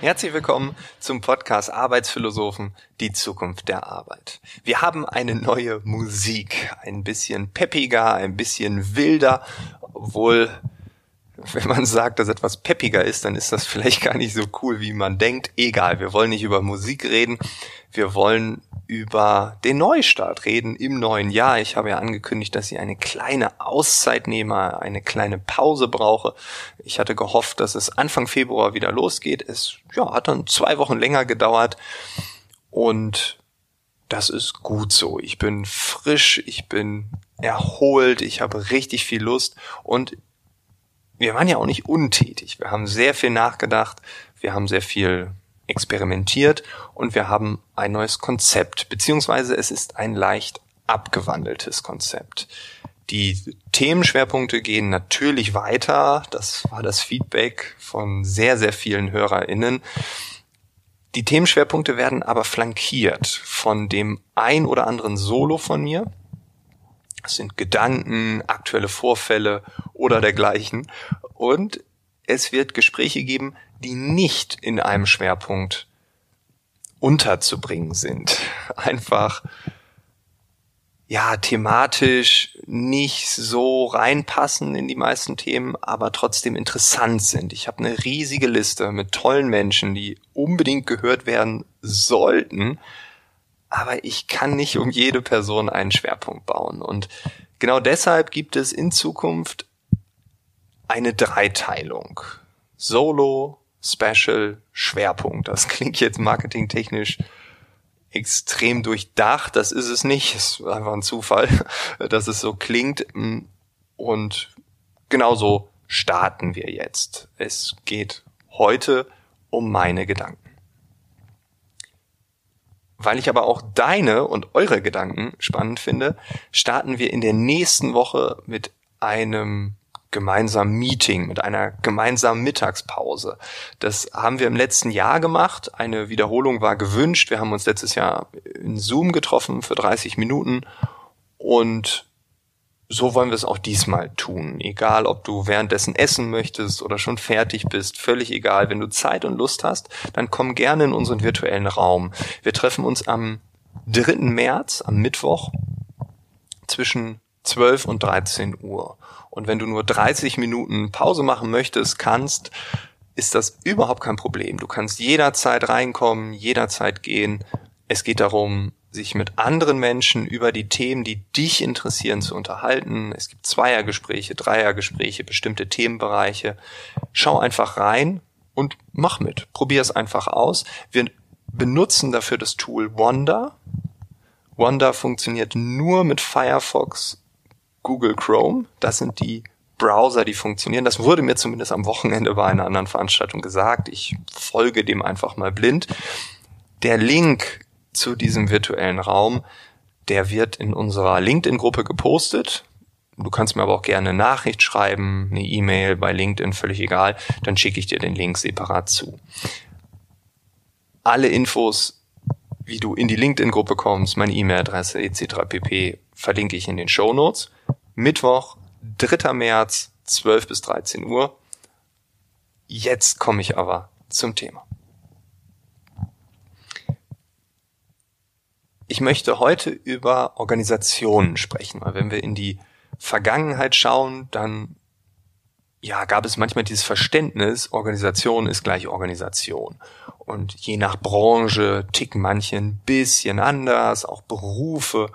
Herzlich willkommen zum Podcast Arbeitsphilosophen, die Zukunft der Arbeit. Wir haben eine neue Musik, ein bisschen peppiger, ein bisschen wilder, obwohl wenn man sagt, dass etwas peppiger ist, dann ist das vielleicht gar nicht so cool, wie man denkt. Egal, wir wollen nicht über Musik reden, wir wollen über den Neustart reden im neuen Jahr. Ich habe ja angekündigt, dass ich eine kleine Auszeit nehme, eine kleine Pause brauche. Ich hatte gehofft, dass es Anfang Februar wieder losgeht. Es ja, hat dann zwei Wochen länger gedauert und das ist gut so. Ich bin frisch, ich bin erholt, ich habe richtig viel Lust und wir waren ja auch nicht untätig. Wir haben sehr viel nachgedacht, wir haben sehr viel experimentiert und wir haben ein neues Konzept, beziehungsweise es ist ein leicht abgewandeltes Konzept. Die Themenschwerpunkte gehen natürlich weiter. Das war das Feedback von sehr, sehr vielen HörerInnen. Die Themenschwerpunkte werden aber flankiert von dem ein oder anderen Solo von mir. Das sind Gedanken, aktuelle Vorfälle oder dergleichen. Und es wird Gespräche geben, die nicht in einem Schwerpunkt unterzubringen sind. Einfach, ja, thematisch nicht so reinpassen in die meisten Themen, aber trotzdem interessant sind. Ich habe eine riesige Liste mit tollen Menschen, die unbedingt gehört werden sollten, aber ich kann nicht um jede Person einen Schwerpunkt bauen. Und genau deshalb gibt es in Zukunft eine Dreiteilung. Solo, Special, Schwerpunkt. Das klingt jetzt marketingtechnisch extrem durchdacht. Das ist es nicht. Es ist einfach ein Zufall, dass es so klingt. Und genauso starten wir jetzt. Es geht heute um meine Gedanken. Weil ich aber auch deine und eure Gedanken spannend finde, starten wir in der nächsten Woche mit einem gemeinsamen Meeting, mit einer gemeinsamen Mittagspause. Das haben wir im letzten Jahr gemacht. Eine Wiederholung war gewünscht. Wir haben uns letztes Jahr in Zoom getroffen für 30 Minuten und so wollen wir es auch diesmal tun. Egal, ob du währenddessen essen möchtest oder schon fertig bist, völlig egal. Wenn du Zeit und Lust hast, dann komm gerne in unseren virtuellen Raum. Wir treffen uns am 3. März, am Mittwoch, zwischen 12 und 13 Uhr. Und wenn du nur 30 Minuten Pause machen möchtest, kannst, ist das überhaupt kein Problem. Du kannst jederzeit reinkommen, jederzeit gehen. Es geht darum, sich mit anderen Menschen über die Themen, die dich interessieren, zu unterhalten. Es gibt Zweiergespräche, Dreiergespräche, bestimmte Themenbereiche. Schau einfach rein und mach mit. Probier es einfach aus. Wir benutzen dafür das Tool Wanda. Wanda funktioniert nur mit Firefox Google Chrome. Das sind die Browser, die funktionieren. Das wurde mir zumindest am Wochenende bei einer anderen Veranstaltung gesagt. Ich folge dem einfach mal blind. Der Link zu diesem virtuellen Raum, der wird in unserer LinkedIn-Gruppe gepostet. Du kannst mir aber auch gerne eine Nachricht schreiben, eine E-Mail bei LinkedIn, völlig egal. Dann schicke ich dir den Link separat zu. Alle Infos, wie du in die LinkedIn-Gruppe kommst, meine E-Mail-Adresse etc. pp. verlinke ich in den Show Notes. Mittwoch, 3. März, 12 bis 13 Uhr. Jetzt komme ich aber zum Thema. Ich möchte heute über Organisationen sprechen, weil wenn wir in die Vergangenheit schauen, dann ja, gab es manchmal dieses Verständnis, Organisation ist gleich Organisation. Und je nach Branche ticken manche ein bisschen anders, auch Berufe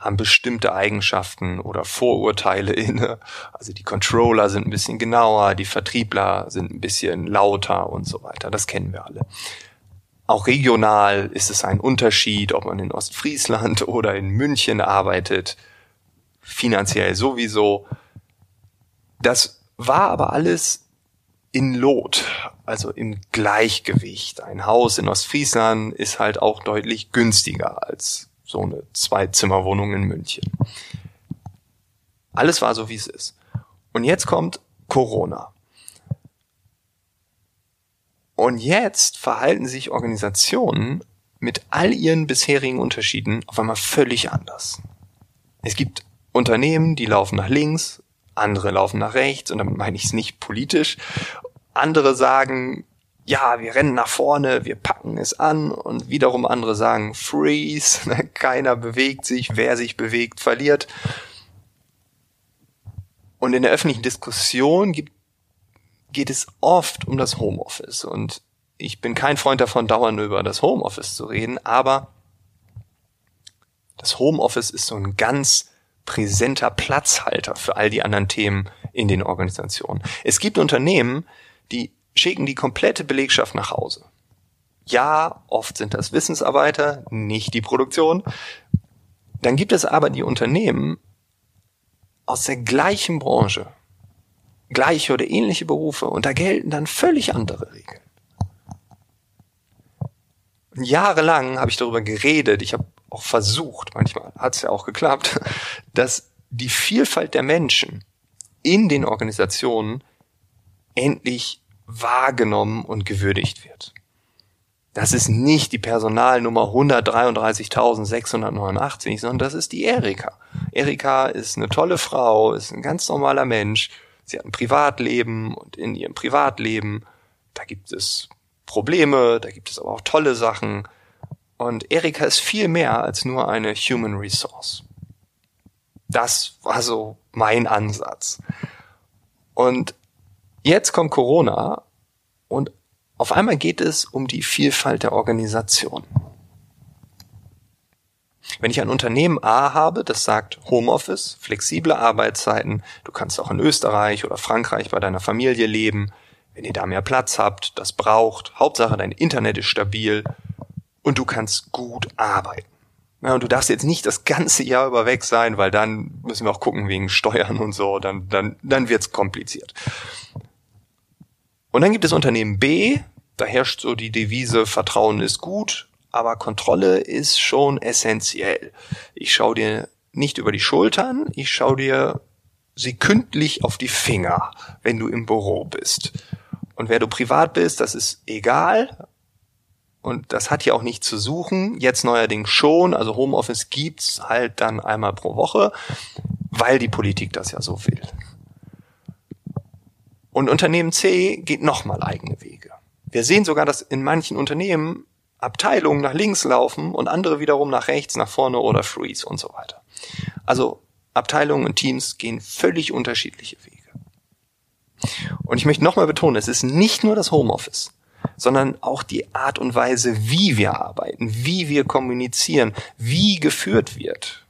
haben bestimmte Eigenschaften oder Vorurteile inne. Also die Controller sind ein bisschen genauer, die Vertriebler sind ein bisschen lauter und so weiter. Das kennen wir alle. Auch regional ist es ein Unterschied, ob man in Ostfriesland oder in München arbeitet. Finanziell sowieso. Das war aber alles in Lot, also im Gleichgewicht. Ein Haus in Ostfriesland ist halt auch deutlich günstiger als so eine Zwei-Zimmer-Wohnung in München. Alles war so, wie es ist. Und jetzt kommt Corona. Und jetzt verhalten sich Organisationen mit all ihren bisherigen Unterschieden auf einmal völlig anders. Es gibt Unternehmen, die laufen nach links, andere laufen nach rechts und damit meine ich es nicht politisch. Andere sagen, ja, wir rennen nach vorne, wir packen es an und wiederum andere sagen, freeze, keiner bewegt sich, wer sich bewegt, verliert. Und in der öffentlichen Diskussion gibt, geht es oft um das Homeoffice und ich bin kein Freund davon, dauernd über das Homeoffice zu reden, aber das Homeoffice ist so ein ganz präsenter Platzhalter für all die anderen Themen in den Organisationen. Es gibt Unternehmen, die schicken die komplette Belegschaft nach Hause. Ja, oft sind das Wissensarbeiter, nicht die Produktion. Dann gibt es aber die Unternehmen aus der gleichen Branche, gleiche oder ähnliche Berufe und da gelten dann völlig andere Regeln. Jahrelang habe ich darüber geredet, ich habe auch versucht, manchmal hat es ja auch geklappt, dass die Vielfalt der Menschen in den Organisationen endlich wahrgenommen und gewürdigt wird. Das ist nicht die Personalnummer 133.689, sondern das ist die Erika. Erika ist eine tolle Frau, ist ein ganz normaler Mensch. Sie hat ein Privatleben und in ihrem Privatleben, da gibt es Probleme, da gibt es aber auch tolle Sachen. Und Erika ist viel mehr als nur eine Human Resource. Das war so mein Ansatz. Und jetzt kommt Corona und auf einmal geht es um die Vielfalt der Organisation. Wenn ich ein Unternehmen A habe, das sagt Homeoffice, flexible Arbeitszeiten, du kannst auch in Österreich oder Frankreich bei deiner Familie leben, wenn ihr da mehr Platz habt, das braucht, Hauptsache dein Internet ist stabil und du kannst gut arbeiten. Ja, und du darfst jetzt nicht das ganze Jahr über weg sein, weil dann müssen wir auch gucken wegen Steuern und so, dann, dann, dann wird's kompliziert. Und dann gibt es Unternehmen B, da herrscht so die Devise, Vertrauen ist gut, aber Kontrolle ist schon essentiell. Ich schaue dir nicht über die Schultern, ich schaue dir sekündlich auf die Finger, wenn du im Büro bist. Und wer du privat bist, das ist egal. Und das hat hier auch nicht zu suchen. Jetzt neuerdings schon. Also Homeoffice gibt's halt dann einmal pro Woche, weil die Politik das ja so will. Und Unternehmen C geht nochmal eigene Wege. Wir sehen sogar, dass in manchen Unternehmen Abteilungen nach links laufen und andere wiederum nach rechts, nach vorne oder freeze und so weiter. Also Abteilungen und Teams gehen völlig unterschiedliche Wege. Und ich möchte nochmal betonen, es ist nicht nur das Homeoffice, sondern auch die Art und Weise, wie wir arbeiten, wie wir kommunizieren, wie geführt wird.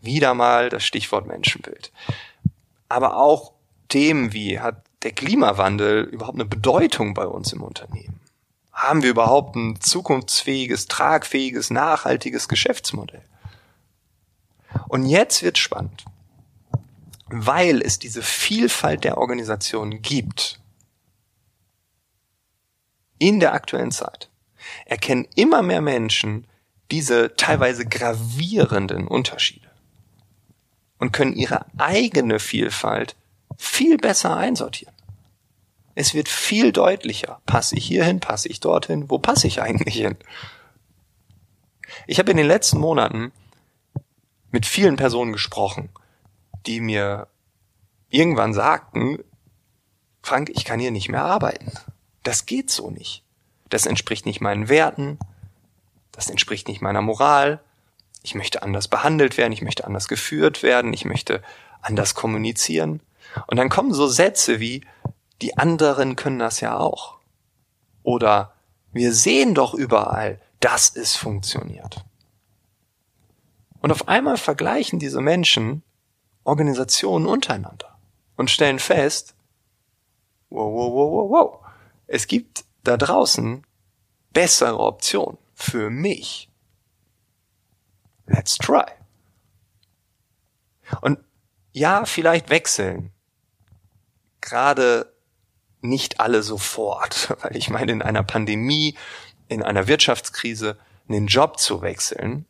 Wieder mal das Stichwort Menschenbild. Aber auch Themen wie hat der Klimawandel überhaupt eine Bedeutung bei uns im Unternehmen? Haben wir überhaupt ein zukunftsfähiges, tragfähiges, nachhaltiges Geschäftsmodell? Und jetzt wird spannend weil es diese Vielfalt der Organisationen gibt, in der aktuellen Zeit, erkennen immer mehr Menschen diese teilweise gravierenden Unterschiede und können ihre eigene Vielfalt viel besser einsortieren. Es wird viel deutlicher. Passe ich hierhin, passe ich dorthin, wo passe ich eigentlich hin? Ich habe in den letzten Monaten mit vielen Personen gesprochen, die mir irgendwann sagten, Frank, ich kann hier nicht mehr arbeiten. Das geht so nicht. Das entspricht nicht meinen Werten. Das entspricht nicht meiner Moral. Ich möchte anders behandelt werden. Ich möchte anders geführt werden. Ich möchte anders kommunizieren. Und dann kommen so Sätze wie, die anderen können das ja auch. Oder wir sehen doch überall, dass es funktioniert. Und auf einmal vergleichen diese Menschen Organisationen untereinander und stellen fest, wow, wow, wow, wow, wow, es gibt da draußen bessere Optionen für mich. Let's try. Und ja, vielleicht wechseln. Gerade nicht alle sofort, weil ich meine, in einer Pandemie, in einer Wirtschaftskrise, einen Job zu wechseln,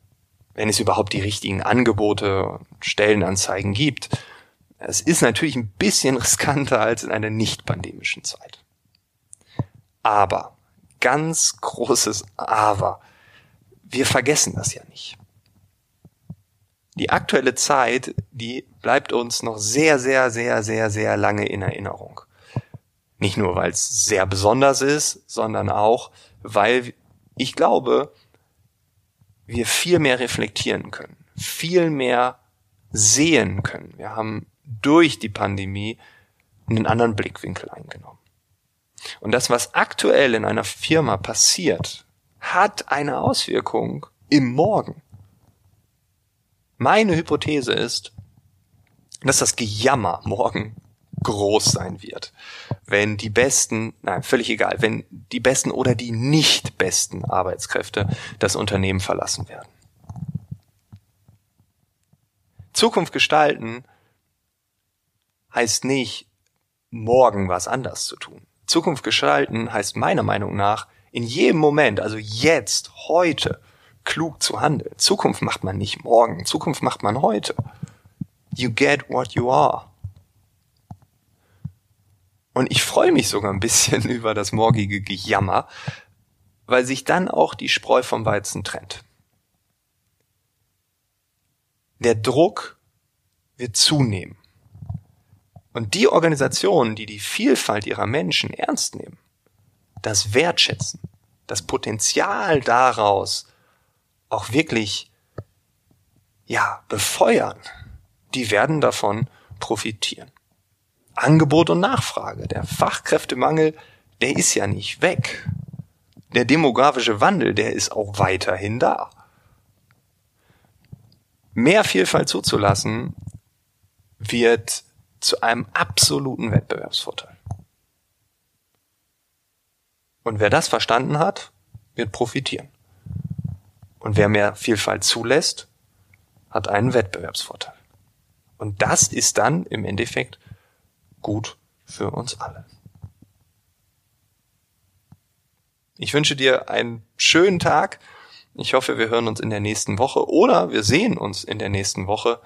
wenn es überhaupt die richtigen Angebote Stellenanzeigen gibt. Es ist natürlich ein bisschen riskanter als in einer nicht pandemischen Zeit. Aber ganz großes Aber. Wir vergessen das ja nicht. Die aktuelle Zeit, die bleibt uns noch sehr, sehr, sehr, sehr, sehr lange in Erinnerung. Nicht nur, weil es sehr besonders ist, sondern auch, weil ich glaube, wir viel mehr reflektieren können, viel mehr sehen können. Wir haben durch die Pandemie einen anderen Blickwinkel eingenommen. Und das, was aktuell in einer Firma passiert, hat eine Auswirkung im Morgen. Meine Hypothese ist, dass das Gejammer morgen groß sein wird. Wenn die besten, nein, völlig egal, wenn die besten oder die nicht besten Arbeitskräfte das Unternehmen verlassen werden. Zukunft gestalten heißt nicht, morgen was anders zu tun. Zukunft gestalten heißt meiner Meinung nach, in jedem Moment, also jetzt, heute, klug zu handeln. Zukunft macht man nicht morgen, Zukunft macht man heute. You get what you are. Und ich freue mich sogar ein bisschen über das morgige Gejammer, weil sich dann auch die Spreu vom Weizen trennt. Der Druck wird zunehmen. Und die Organisationen, die die Vielfalt ihrer Menschen ernst nehmen, das wertschätzen, das Potenzial daraus auch wirklich, ja, befeuern, die werden davon profitieren. Angebot und Nachfrage. Der Fachkräftemangel, der ist ja nicht weg. Der demografische Wandel, der ist auch weiterhin da. Mehr Vielfalt zuzulassen, wird zu einem absoluten Wettbewerbsvorteil. Und wer das verstanden hat, wird profitieren. Und wer mehr Vielfalt zulässt, hat einen Wettbewerbsvorteil. Und das ist dann im Endeffekt gut für uns alle. Ich wünsche dir einen schönen Tag. Ich hoffe, wir hören uns in der nächsten Woche oder wir sehen uns in der nächsten Woche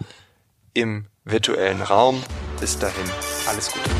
im virtuellen Raum. Bis dahin, alles Gute.